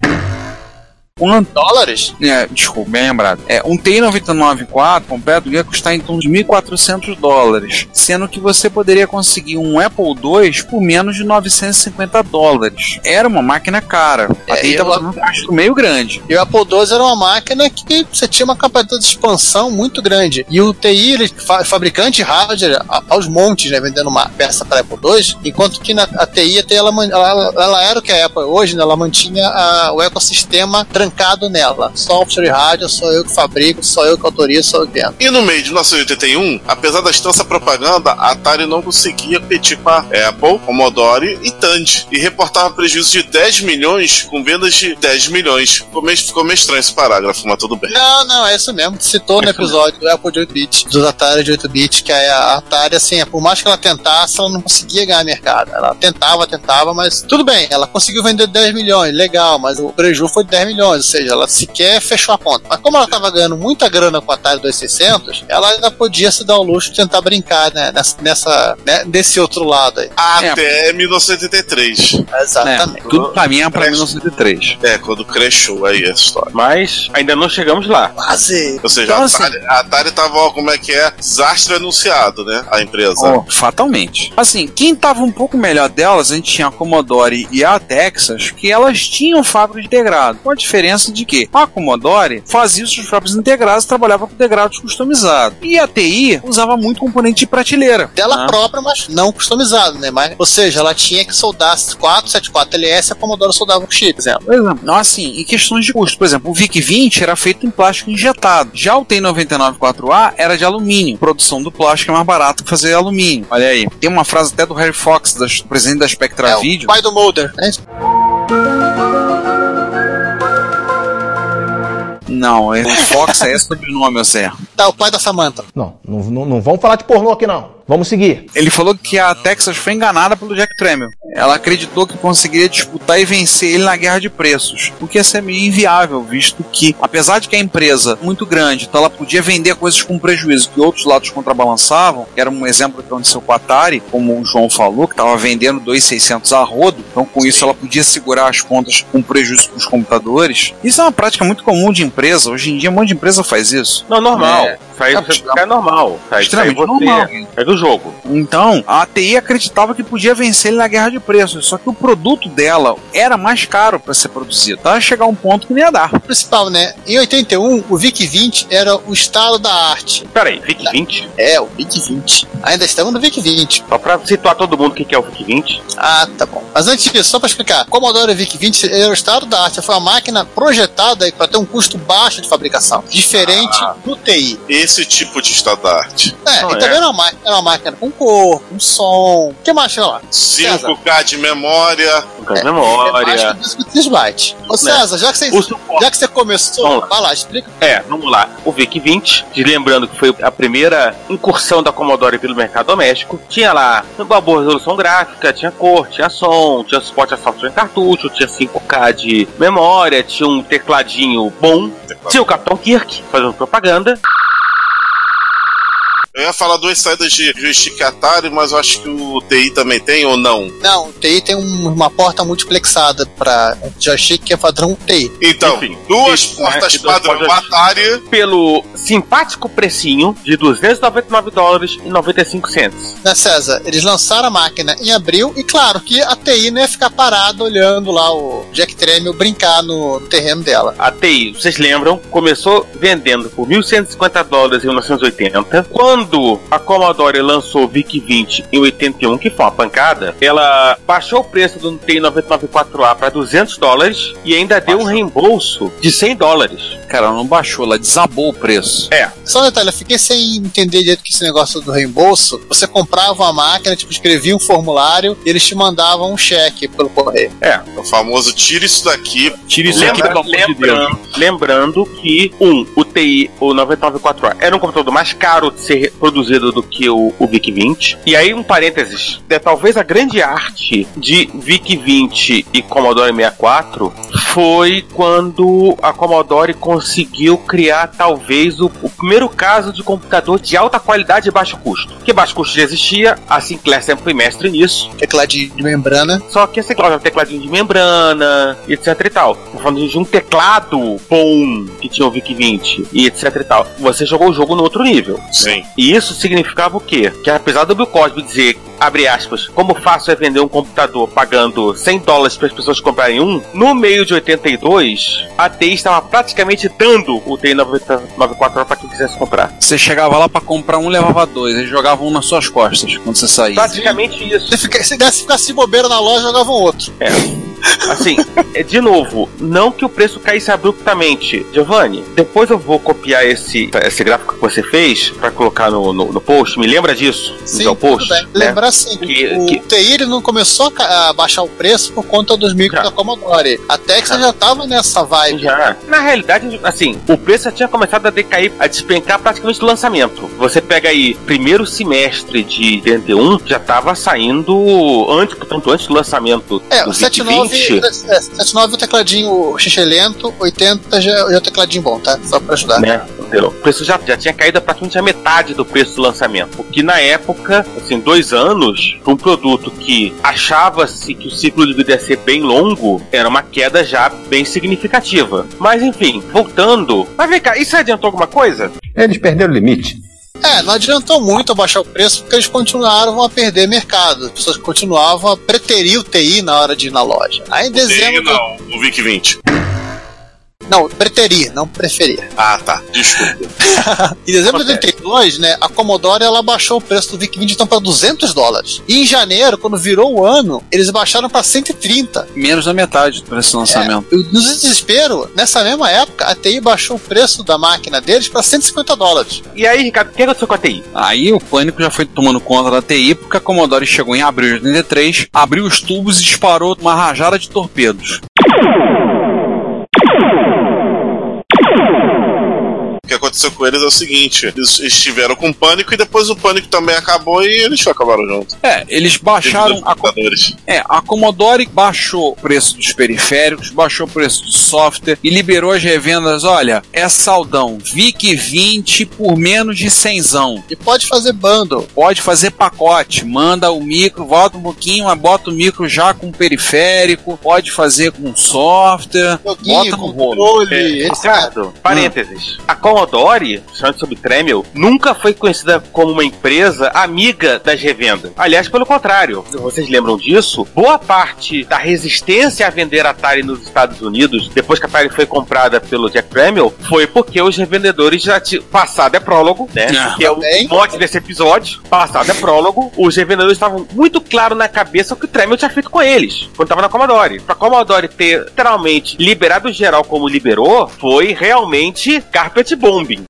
Quanto? Dólares? É, desculpa, bem lembrado. É, um TI 99.4 completo ia custar em torno de 1.400 dólares, sendo que você poderia conseguir um Apple II por menos de 950 dólares. Era uma máquina cara. A É, TI e estava dando um gasto meio grande. E o Apple II era uma máquina que você tinha uma capacidade de expansão muito grande. E o TI, ele, fa fabricante de hardware, a- aos montes, né, vendendo uma peça para Apple II, enquanto que na a TI, ela, ela, ela era o que a Apple é hoje, né, ela mantinha a- o ecossistema trancado nela. Software e hardware, sou eu que fabrico, sou eu que autorizo, sou eu que vendo. E no meio de 1981, apesar da extensa propaganda, a Atari não conseguia competir com a Apple, Commodore e Tandy, e reportava prejuízo de 10 milhões com vendas de 10 milhões. Ficou meio, ficou meio estranho esse parágrafo, mas tudo bem. Não, não, é isso mesmo. Citou no episódio do Apple de 8-bit, dos Atari de 8-bit, que a a Atari, assim, por mais que ela tentasse, ela não conseguia ganhar mercado. Ela tentava, tentava, mas tudo bem, ela conseguiu vender 10 milhões, legal, mas o prejuízo foi de 10 milhões. Milhões, ou seja, ela sequer fechou a conta. Mas como ela estava ganhando muita grana com o Atari 2600, ela ainda podia se dar o luxo de tentar brincar né, nessa, nessa né, desse outro lado aí. Até 1983. Exatamente. É, tudo caminha pra 1983. É, quando cresceu aí a história. Mas ainda não chegamos lá. Quase. Ou seja, Então, a, Atari, a Atari tava, ó, como é que é? Desastre anunciado, né? A empresa. Oh, fatalmente. Assim, quem tava um pouco melhor delas, a gente tinha a Commodore e a Texas, que elas tinham fábrica de integrado. Com a diferença de que a Commodore fazia os seus próprios integrados trabalhava com integrados customizados. E a TI usava muito componente de prateleira. Dela né? própria, mas não customizado, né? Mas, ou seja, ela tinha que soldar 474 LS, a Commodore soldava com chip, exemplo. Por exemplo, não, assim, em questões de custo, por exemplo, o VIC-20 era feito em plástico injetado. Já o T-99-4A era de alumínio. A produção do plástico é mais barato que fazer alumínio. Olha aí. Tem uma frase até do Harry Fox, da, presidente da Spectra É, Video. o pai do Mulder, né? Não, é- o Fox é esse sobrenome, Zé. Tá, o pai da Samantha. Não, não, não, não vamos falar de pornô aqui não. Vamos seguir. Ele falou que a Texas foi enganada pelo Jack Tramiel. Ela acreditou que conseguiria disputar e vencer ele na guerra de preços, o que ia ser meio inviável, visto que, apesar de que a empresa é muito grande, então ela podia vender coisas com prejuízo que outros lados contrabalançavam, que era um exemplo que aconteceu com a Atari, como o João falou, que estava vendendo 2,600 a rodo, então com isso ela podia segurar as contas com prejuízo com os computadores. Isso é uma prática muito comum de empresa, hoje em dia um monte de empresa faz isso. Não, normal. É. Isso aí É, você é normal. Extremamente você normal. é do jogo. Então, a ATI acreditava que podia vencer ele na guerra de preços, só que o produto dela era mais caro para ser produzido. Então, ia chegar um ponto que não ia dar. O principal, né? Em 81, o VIC-20 era o estado da arte. Peraí, VIC-20? É, o VIC-20. Ainda estamos no VIC-20. Só pra situar todo mundo o que é o VIC-20. Ah, tá bom. Mas antes disso, só para explicar, Commodore VIC-20 era o estado da arte. Foi uma máquina projetada para ter um custo baixo de fabricação, diferente do TI. Esse tipo de estandarte. É, Não e é. também era uma, máquina, era uma máquina com cor, com som. O que mais tinha lá? 5K de memória. Com a É memória. mais que disco de 3 bytes. Ô César, já que você, já que você começou, vai lá, explica. É, vamos lá. O VIC-20, de- lembrando que foi a primeira incursão da Commodore pelo mercado doméstico, tinha lá uma boa resolução gráfica, tinha cor, tinha som, tinha suporte a software em cartucho, tinha 5K de memória, tinha um tecladinho bom, tinha o Capitão Kirk fazendo propaganda. Eu ia falar duas saídas de joystick Atari, mas eu acho que o TI também tem ou não. Não, o TI tem um- uma porta multiplexada para joystick que é padrão TI. Então, Enfim, duas isso, portas né, e duas padrão portas- Atari. Pelo simpático precinho de 299 dólares e 95 cents. Né, César? Eles lançaram a máquina em abril e claro que a TI não ia ficar parada olhando lá o Jack Tramiel brincar no terreno dela. A TI, vocês lembram, começou vendendo por 1.150 dólares em 1980. Quando a Commodore lançou o VIC-20 em 81, que foi uma pancada, ela baixou o preço do TI 994A para 200 dólares e ainda deu um reembolso de 100 dólares. Cara, ela não baixou, ela desabou o preço. É, Só um detalhe, eu fiquei sem entender direito que esse negócio do reembolso. Você comprava uma máquina, tipo, escrevia um formulário e eles te mandavam um cheque pelo correio. é. O famoso tira isso daqui. Tira isso aqui, Lembra- pelo amor de Deus. lembrando, lembrando que, um, o TI, o 994A, era um computador mais caro de ser produzido do que o, o VIC-20. E aí, um parênteses, é, talvez a grande arte de VIC-20 e Commodore 64 foi quando a Commodore conseguiu criar, talvez, o, o primeiro caso de computador de alta qualidade e baixo custo. Porque baixo custo já existia, a Sinclair sempre foi mestre nisso. Tecladinho de membrana. Só que esse claro, um tecladinho de membrana, e etc e tal. Tô falando de um teclado bom que tinha o VIC-20 e etc e tal. Você jogou o jogo no outro nível. Sim. E isso significava o quê? Que apesar do Bill Cosby dizer, abre aspas, como fácil é vender um computador pagando 100 dólares para as pessoas comprarem um, no meio de 82, a TI estava praticamente dando o TI 94 para quem quisesse comprar. Você chegava lá pra comprar um, levava dois, eles jogavam um nas suas costas quando você saía. Praticamente isso. Se, fica, se desse ficasse bobeira na loja, jogavam outro. É. Assim, é, de novo, não que o preço caísse abruptamente. Giovanni, depois eu vou copiar esse, esse gráfico que você fez pra colocar no, no, no post. Me lembra disso? Sim, no post. né? Lembrar assim, Que- o que- TI ele não começou a baixar o preço por conta dos micros Já. da Commodore. A Texas já tava nessa vibe. Já. Na realidade, assim, o preço já tinha começado a decair, a despencar praticamente do lançamento. Você pega aí, primeiro semestre de 81, já tava saindo antes, portanto, antes do lançamento É, do o VIC-20. 79 20. É, 79 o tecladinho xixi lento, 80 já, já é o tecladinho bom, tá? Só pra ajudar. Né? Entendeu? O preço já, já tinha caído praticamente a metade do preço do lançamento. O que na época, assim, dois anos, para um produto que achava-se que o ciclo de vida ia ser bem longo, era uma queda já bem significativa. Mas enfim, voltando. Mas vem cá, isso adiantou alguma coisa? Eles perderam o limite. É, não adiantou muito abaixar o preço porque eles continuaram a perder mercado. As pessoas continuavam a preterir o TI na hora de ir na loja. Aí em dezembro. Não, o VIC 20. Não, preterir, não preferir. Ah, tá. Desculpa. em dezembro de 82, né, a Commodore ela baixou o preço do VIC-20 então para 200 dólares. E em janeiro, quando virou o ano, eles baixaram para 130. Menos da metade do preço do lançamento. É, no desespero, nessa mesma época, a TI baixou o preço da máquina deles para 150 dólares. E aí, Ricardo, o que aconteceu com a TI? Aí o pânico já foi tomando conta da TI porque a Commodore chegou em abril de 83, abriu os tubos e disparou uma rajada de torpedos. Aconteceu com eles é o seguinte: eles estiveram com pânico e depois o pânico também acabou e eles acabaram junto. É, eles baixaram a, é, a Commodore baixou o preço dos periféricos, baixou o preço do software e liberou as revendas. Olha, é saldão, VIC 20 por menos de 100. E pode fazer bundle. Pode fazer pacote, manda o micro, volta um pouquinho, mas bota o micro já com periférico, pode fazer com software, Joguinho, bota no rolo. É, Ricardo, parênteses. A Commodore, chamando sobre Tremel, nunca foi conhecida como uma empresa amiga das revendas. Aliás, pelo contrário, vocês lembram disso? Boa parte da resistência a vender Atari nos Estados Unidos, depois que a Atari foi comprada pelo Jack Tremel, foi porque os revendedores já tinham. Passado é prólogo, né? Ah, que é o mote desse episódio. Passado é prólogo. Os revendedores estavam muito claro na cabeça o que o Tremel tinha feito com eles, quando estava na Commodore. Pra Commodore ter literalmente liberado geral como liberou, foi realmente carpet bombing.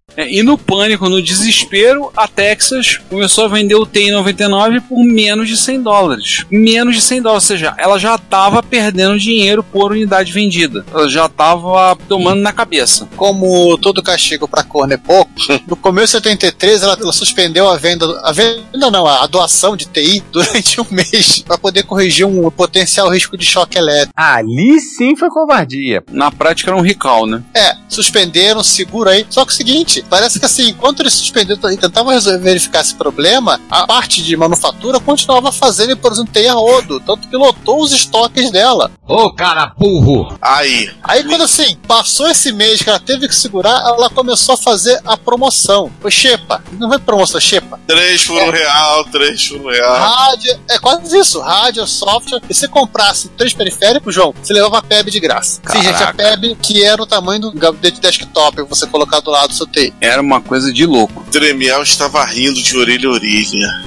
É, e no pânico, no desespero, a Texas começou a vender o TI-99 por menos de 100 dólares. Menos de 100 dólares, ou seja, ela já estava perdendo dinheiro por unidade vendida. Ela já estava tomando na cabeça. Como todo castigo para corno é pouco, no começo de 73 ela, ela suspendeu a venda, a venda não, a doação de TI durante um mês para poder corrigir um potencial risco de choque elétrico. Ali sim foi covardia. Na prática era um recall, né? É, suspenderam, segura aí. Só que é o seguinte, parece que assim, enquanto eles suspenderam e tentavam resolver, verificar esse problema, a parte de manufatura continuava fazendo, por exemplo, TI a rodo, tanto que lotou os estoques dela. Ô, cara burro! Aí. Aí quando assim, passou esse mês que ela teve que segurar, ela começou a fazer a promoção. Foi Xepa. Não foi promoção, Xepa. 3 por 1 um real, 3 por 1 um real. Rádio, é quase isso, rádio, software. E se comprasse três periféricos, João, você levava a PEB de graça. Sim, gente, a PEB que era o tamanho do gabinete desktop que você colocar do lado do seu TI. Era uma coisa de louco. Tremiel estava rindo de orelha a orelha.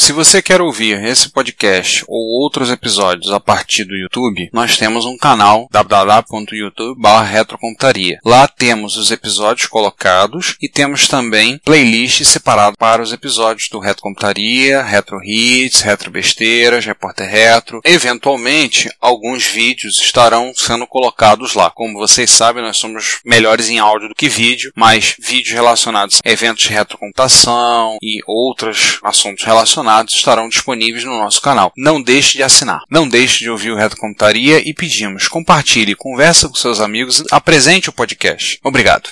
Se você quer ouvir esse podcast ou outros episódios a partir do YouTube, nós temos um canal www.youtube.retrocomputaria. Lá temos os episódios colocados e temos também playlists separadas para os episódios do Retro Computaria, Retro Hits, Retro Besteiras, Repórter Retro. Eventualmente, alguns vídeos estarão sendo colocados lá. Como vocês sabem, nós somos melhores em áudio do que vídeo, mas vídeos relacionados a eventos de retrocomputação e outros assuntos relacionados estarão disponíveis no nosso canal. Não deixe de assinar. Não deixe de ouvir o Reto Computaria e pedimos, compartilhe, conversa com seus amigos, apresente o podcast. Obrigado.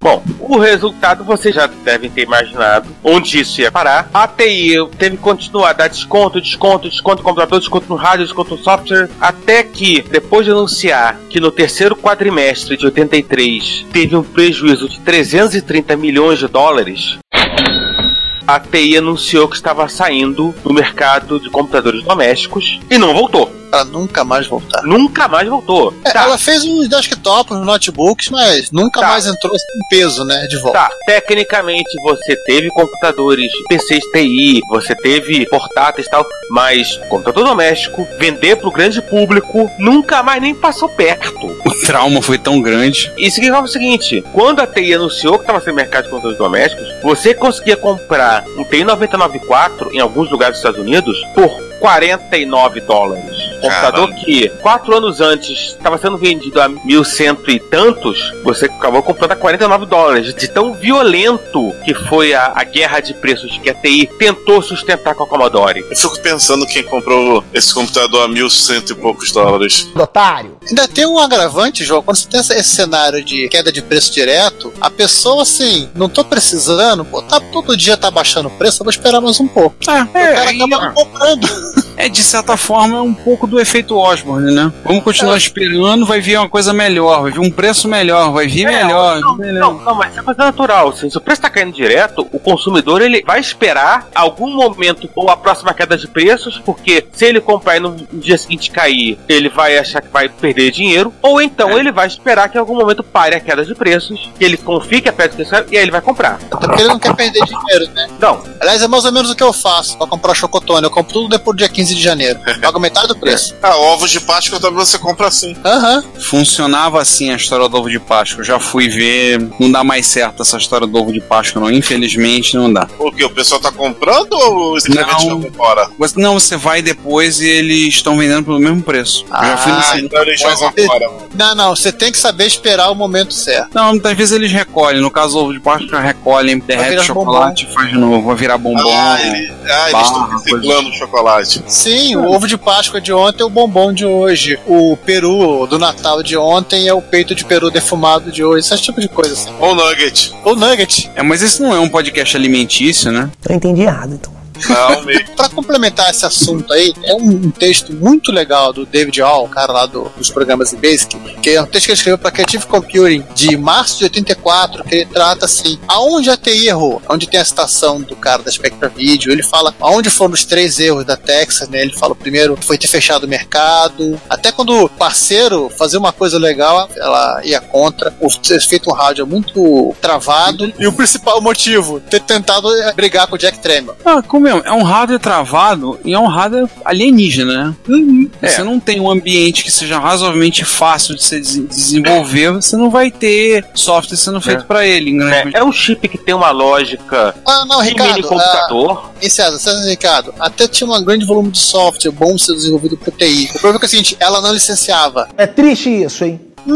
Bom, o resultado vocês já devem ter imaginado onde isso ia parar. A TI teve que continuar a dar desconto, desconto, desconto no computador, desconto no rádio, desconto no software, até que, depois de anunciar que no terceiro quadrimestre de 83 teve um prejuízo de 330 milhões de dólares, a TI anunciou que estava saindo do mercado de computadores domésticos e não voltou. Pra nunca mais voltar. Nunca mais voltou. É, Tá. Ela fez uns desktops, uns notebooks, mas nunca Tá. mais entrou em peso, né, de volta. Tá, tecnicamente você teve computadores PCs TI, você teve portáteis e tal, mas computador doméstico, vender pro grande público, nunca mais nem passou perto. O trauma foi tão grande. E significava o seguinte: quando a TI anunciou que estava sem mercado de computadores domésticos, você conseguia comprar um TI 994 em alguns lugares dos Estados Unidos por 49 dólares. computador que quatro anos antes estava sendo vendido a mil cento e tantos, você acabou comprando a 49 dólares. De tão violento que foi a, a guerra de preços que a TI tentou sustentar com a Commodore. Eu fico pensando quem comprou esse computador a mil cento e poucos dólares. Otário. Ainda tem um agravante, João. Quando você tem esse cenário de queda de preço direto, a pessoa, assim, não tô precisando, pô, tá, todo dia tá baixando o preço, eu vou esperar mais um pouco. É, o cara aí- acaba comprando. É, de certa forma, um pouco do efeito Osborne, né? Vamos continuar esperando, vai vir uma coisa melhor, vai vir um preço melhor, vai vir melhor. Não, melhor. não, não, mas é coisa natural. assim, se o preço está caindo direto, o consumidor ele vai esperar algum momento ou a próxima queda de preços, porque se ele comprar e no dia seguinte cair, ele vai achar que vai perder dinheiro, ou então ele vai esperar que em algum momento pare a queda de preços, que ele confie que a de preços e aí ele vai comprar. Até porque ele não quer perder dinheiro, né? Não. Aliás, é mais ou menos o que eu faço pra comprar chocotone. Eu compro tudo depois do dia 15 de janeiro. Pago metade do preço. Ah, ovos de Páscoa também você compra assim. Aham. Funcionava assim a história do ovo de Páscoa. Eu já fui ver, não dá mais certo essa história do ovo de Páscoa, não. Infelizmente, não dá. O que? O pessoal tá comprando ou simplesmente Não. fora? Você- Não, você vai depois e eles estão vendendo pelo mesmo preço. Eu já fui Ah, nesse- Então eles fora. Não, não, você tem que saber esperar o momento certo. Não, muitas vezes eles recolhem. No caso ovo de Páscoa, recolhem, derrete virar chocolate e faz de novo. Vai virar bombom. Ah, ele- ah, eles estão reciclando o chocolate. Sim, o ovo de Páscoa de ontem é o bombom de hoje. O peru do Natal de ontem é o peito de peru defumado de hoje. Esse tipo de coisa assim. Ou nugget. Ou nugget. É, mas esse não é um podcast alimentício, né? Eu entendi errado, então. Não. Pra complementar esse assunto aí, é um texto muito legal do David Hall, o cara lá do- dos programas de Basic, que é um texto que ele escreveu para Creative Computing de março de 84, que ele trata assim, aonde a TI errou, onde tem a citação do cara da Spectra Video, ele fala aonde foram os três erros da Texas, né? Ele fala o primeiro foi ter fechado o mercado, até quando o parceiro fazia uma coisa legal, ela ia contra, o ter feito um rádio muito travado, e o principal motivo, ter tentado é, brigar com o Jack Tramiel. Ah, como é? É um hardware travado e é um hardware alienígena, né? Você não tem um ambiente que seja razoavelmente fácil de se des- desenvolver, você não vai ter software sendo feito pra ele. em grande É, é um chip que tem uma lógica Ah, não, de Ricardo. mini computador. Ah, e César, César Ricardo, até tinha um grande volume de software bom ser desenvolvido por TI. O problema é, que é o seguinte, ela não licenciava. É triste isso, hein? É,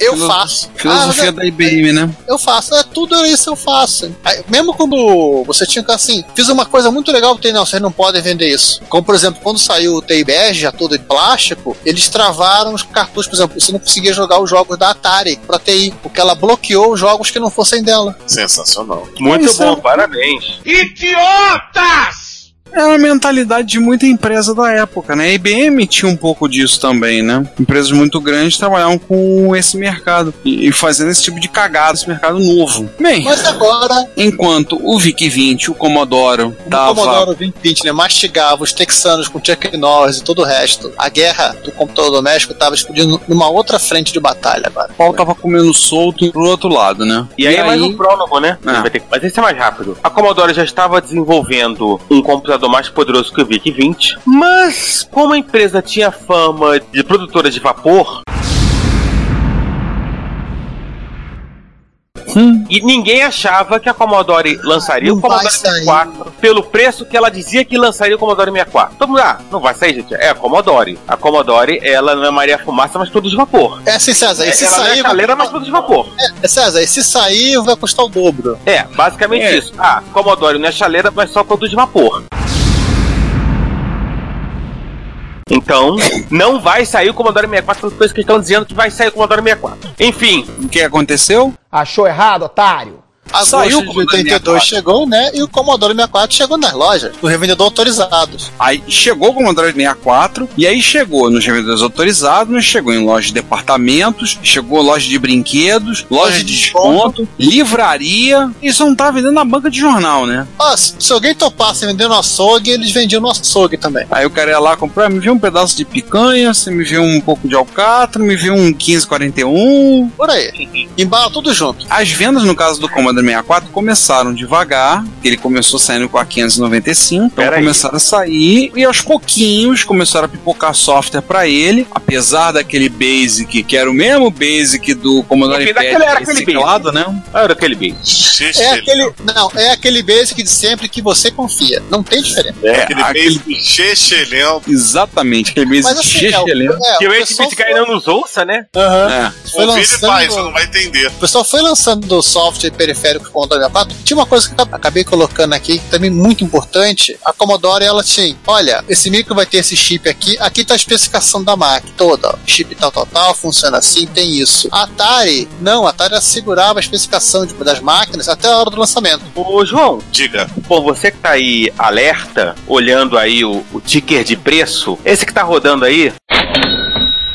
eu Filo- faço. Filosofia Ah, da IBM, né? eu faço, é tudo isso eu faço. Aí, mesmo quando você tinha que assim, fiz uma coisa muito legal, tem não, vocês não podem vender isso. Como por exemplo, quando saiu o TI Bege, já todo de plástico, eles travaram os cartuchos, por exemplo, você não conseguia jogar os jogos da Atari pra TI, porque ela bloqueou os jogos que não fossem dela. Sensacional. Muito Isso bom, é- parabéns. Idiotas! É uma mentalidade de muita empresa da época, né? A IBM tinha um pouco disso também, né? Empresas muito grandes trabalhavam com esse mercado e, e fazendo esse tipo de cagada, esse mercado novo. Bem, Mas agora, enquanto o VIC-20, o Commodore, o tava... Commodore 2020 né, mastigava os texanos com Chuck Norris e todo o resto, a guerra do computador doméstico estava explodindo numa outra frente de batalha agora. O pau tava comendo solto pro outro lado, né? E aí, é mais um prólogo, né? Ah. Vai ter que- Mas esse é mais rápido. A Commodore já estava desenvolvendo um computador mais poderoso que o VIC-20, mas como a empresa tinha fama de produtora de vapor, E ninguém achava que a Commodore lançaria Não o Commodore vai sair. 64 pelo preço que ela dizia que lançaria o Commodore 64. Todo mundo, ah, não vai sair, gente. É a Commodore. A Commodore, ela não é Maria Fumaça, mas produz vapor. É assim, César, e se ela não é sair. chaleira, mas produz vapor. É, César, e se sair vai custar o dobro. É, basicamente É. isso. Ah, Commodore não é chaleira, mas só produz vapor. Então, não vai sair o Commodore 64 pelas coisas que estão dizendo que vai sair o Commodore 64. Enfim, O que aconteceu? Achou errado, otário? Agosto Saiu o de Commodore 82 64. chegou, né? E o Commodore 64 chegou nas lojas, no revendedor autorizados. Aí chegou o Commodore 64, e aí chegou nos revendedores autorizados, chegou em loja de departamentos, chegou loja de brinquedos, loja de desconto, livraria. Isso não tá vendendo na banca de jornal, né? Se se alguém topasse vender no açougue, eles vendiam no açougue também. Aí o cara ia lá comprar, me viu um pedaço de picanha, você me viu um pouco de alcatra, me viu um 1541. Por aí. Embala tudo junto. As vendas no caso do Commodore Commodore 64 começaram devagar, ele começou saindo com a 595, então Pera aí. começaram a sair e aos pouquinhos começaram a pipocar software pra ele, apesar daquele Basic, que era o mesmo Basic do Commodore Porque PET daquele era aquele reciclado, né? Era aquele bem. É aquele, não, é aquele basic de sempre que você confia. Não tem diferença. É, aquele aquele- beijo chechelento. Exatamente, aquele Basic Mas assim, é, chechelento. é, Que o o pessoal 8-bit ainda nos ouça, né? Aham. É. Foi lançando- vai, você não vai entender. O pessoal foi lançando do software periférico com o Commodore 64. Tinha uma coisa que eu acabei colocando aqui, também muito importante. A Commodore, ela tinha, olha, esse micro vai ter esse chip aqui. Aqui tá a especificação da máquina toda. Chip tal, tal, tal, funciona assim, tem isso. A Atari, não, a Atari assegurava a especificação de- das máquinas até a hora do lançamento. Ô, João, Diga. Bom, você que tá aí alerta, olhando aí o, o ticker de preço, esse que tá rodando aí.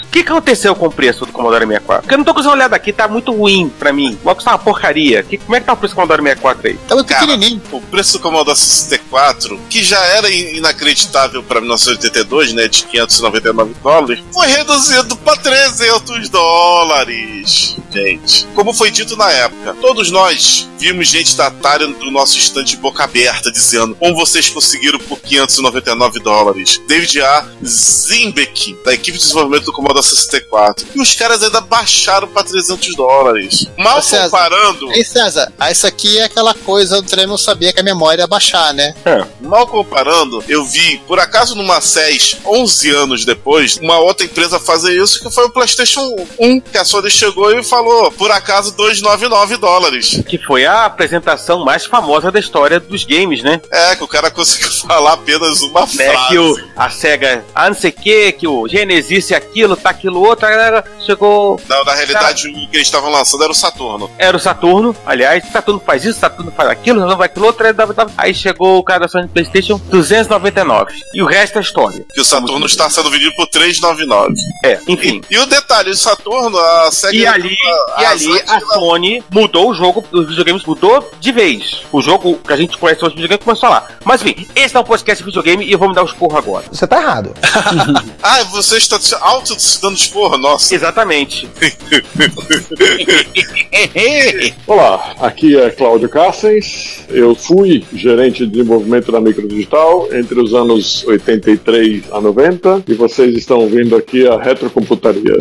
O que aconteceu com o preço do Commodore 64? Porque eu não tô conseguindo olhar daqui, tá muito ruim pra mim. Vai custar uma porcaria. Que, como é que tá o preço do Commodore 64 aí? Tá muito Cara, pequenininho. o preço do Commodore 64, que já era in- inacreditável para 1982, né, de 599 dólares, foi reduzido para 300 dólares, gente. Como foi dito na época, todos nós vimos gente da Atari do nosso estante de boca aberta dizendo como vocês conseguiram por 599 dólares. David A. Zimbeck, da equipe de desenvolvimento do Commodore 64. E os caras ainda baixaram para 300 dólares. Mal César, comparando... Ei, César, ah, isso aqui é aquela coisa do Tremel sabia que a memória ia baixar, né? Mal comparando, eu vi, por acaso numa SES, 11 anos depois, uma outra empresa fazer isso, que foi o PlayStation 1, que a Sony chegou e falou, por acaso, 299 dólares. Que foi a apresentação mais famosa da história dos games, né? É, que o cara conseguiu falar apenas uma Né, frase. que o, a SEGA, ah, não sei o que, que o Genesis e aquilo, tá aquilo outro, a galera chegou. Não, na realidade, o que eles estavam lançando era o Saturno. Era o Saturno, aliás, Saturno faz isso, Saturno faz aquilo, não vai aquilo outro, aí dava- dava- aí chegou o cara da Sony PlayStation 299. E o resto é história. Que o Saturno está sendo vendido por 399. É, enfim. E o detalhe, o Saturno, a SEGA... E ali, e ali a Sony mudou o jogo dos videogames, mudou de vez. O jogo que a gente conhece hoje, videogame, começou lá. Mas enfim, esse é um podcast de videogame e eu vou me dar os porros agora. Você tá errado. Ah, você está auto se dando esporro, nossa. Exatamente. Olá, aqui é Cláudio Carstens. Eu fui gerente de desenvolvimento da Microdigital entre os anos 83 a 90 e vocês estão ouvindo aqui a Retrocomputaria.